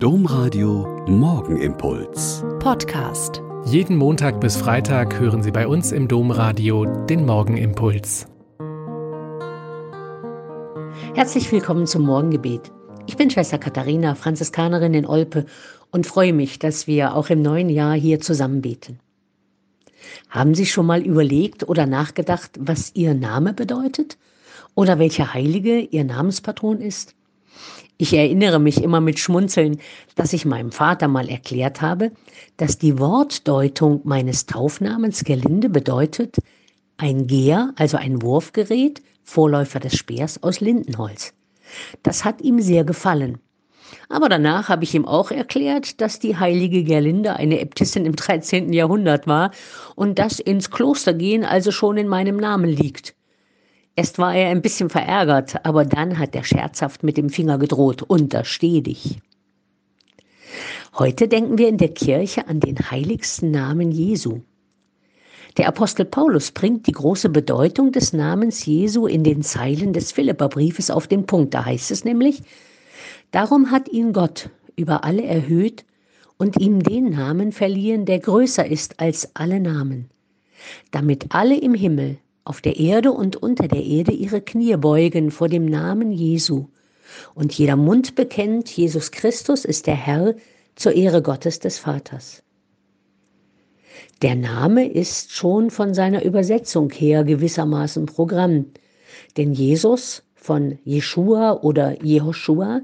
Domradio Morgenimpuls. Podcast. Jeden Montag bis Freitag hören Sie bei uns im Domradio den Morgenimpuls. Herzlich willkommen zum Morgengebet. Ich bin Schwester Katharina, Franziskanerin in Olpe und freue mich, dass wir auch im neuen Jahr hier zusammen beten. Haben Sie schon mal überlegt oder nachgedacht, was Ihr Name bedeutet? Oder welcher Heilige Ihr Namenspatron ist? Ich erinnere mich immer mit Schmunzeln, dass ich meinem Vater mal erklärt habe, dass die Wortdeutung meines Taufnamens Gerlinde bedeutet ein Geher, also ein Wurfgerät, Vorläufer des Speers aus Lindenholz. Das hat ihm sehr gefallen. Aber danach habe ich ihm auch erklärt, dass die heilige Gerlinde eine Äbtissin im 13. Jahrhundert war und dass ins Kloster gehen also schon in meinem Namen liegt. Erst war er ein bisschen verärgert, aber dann hat er scherzhaft mit dem Finger gedroht, untersteh dich. Heute denken wir in der Kirche an den heiligsten Namen Jesu. Der Apostel Paulus bringt die große Bedeutung des Namens Jesu in den Zeilen des Philipperbriefes auf den Punkt. Da heißt es nämlich, darum hat ihn Gott über alle erhöht und ihm den Namen verliehen, der größer ist als alle Namen, damit alle im Himmel auf der Erde und unter der Erde ihre Knie beugen vor dem Namen Jesu und jeder Mund bekennt, Jesus Christus ist der Herr zur Ehre Gottes des Vaters. Der Name ist schon von seiner Übersetzung her gewissermaßen Programm, denn Jesus von Jeshua oder Jehoshua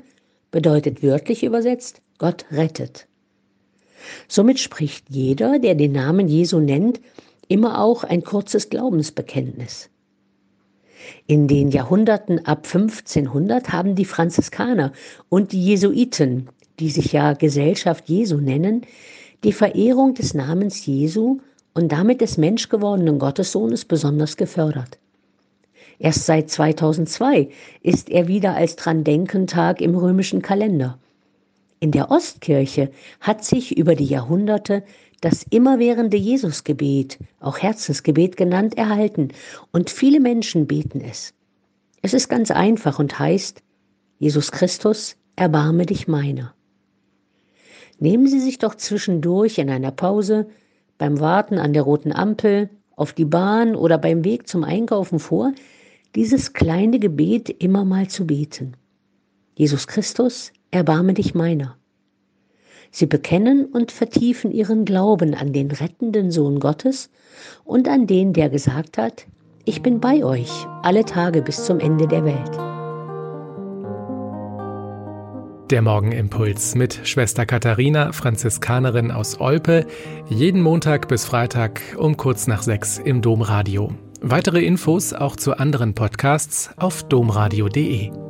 bedeutet wörtlich übersetzt Gott rettet. Somit spricht jeder, der den Namen Jesu nennt, immer auch ein kurzes Glaubensbekenntnis. In den Jahrhunderten ab 1500 haben die Franziskaner und die Jesuiten, die sich ja Gesellschaft Jesu nennen, die Verehrung des Namens Jesu und damit des menschgewordenen Gottessohnes besonders gefördert. Erst seit 2002 ist er wieder als Drandenkentag im römischen Kalender. In der Ostkirche hat sich über die Jahrhunderte das immerwährende Jesusgebet, auch Herzensgebet genannt, erhalten und viele Menschen beten es. Es ist ganz einfach und heißt, Jesus Christus, erbarme dich meiner. Nehmen Sie sich doch zwischendurch in einer Pause, beim Warten an der roten Ampel, auf die Bahn oder beim Weg zum Einkaufen vor, dieses kleine Gebet immer mal zu beten. Jesus Christus, erbarme dich meiner. Sie bekennen und vertiefen ihren Glauben an den rettenden Sohn Gottes und an den, der gesagt hat, ich bin bei euch alle Tage bis zum Ende der Welt. Der Morgenimpuls mit Schwester Katharina, Franziskanerin aus Olpe, jeden Montag bis Freitag um kurz nach sechs im Domradio. Weitere Infos auch zu anderen Podcasts auf domradio.de.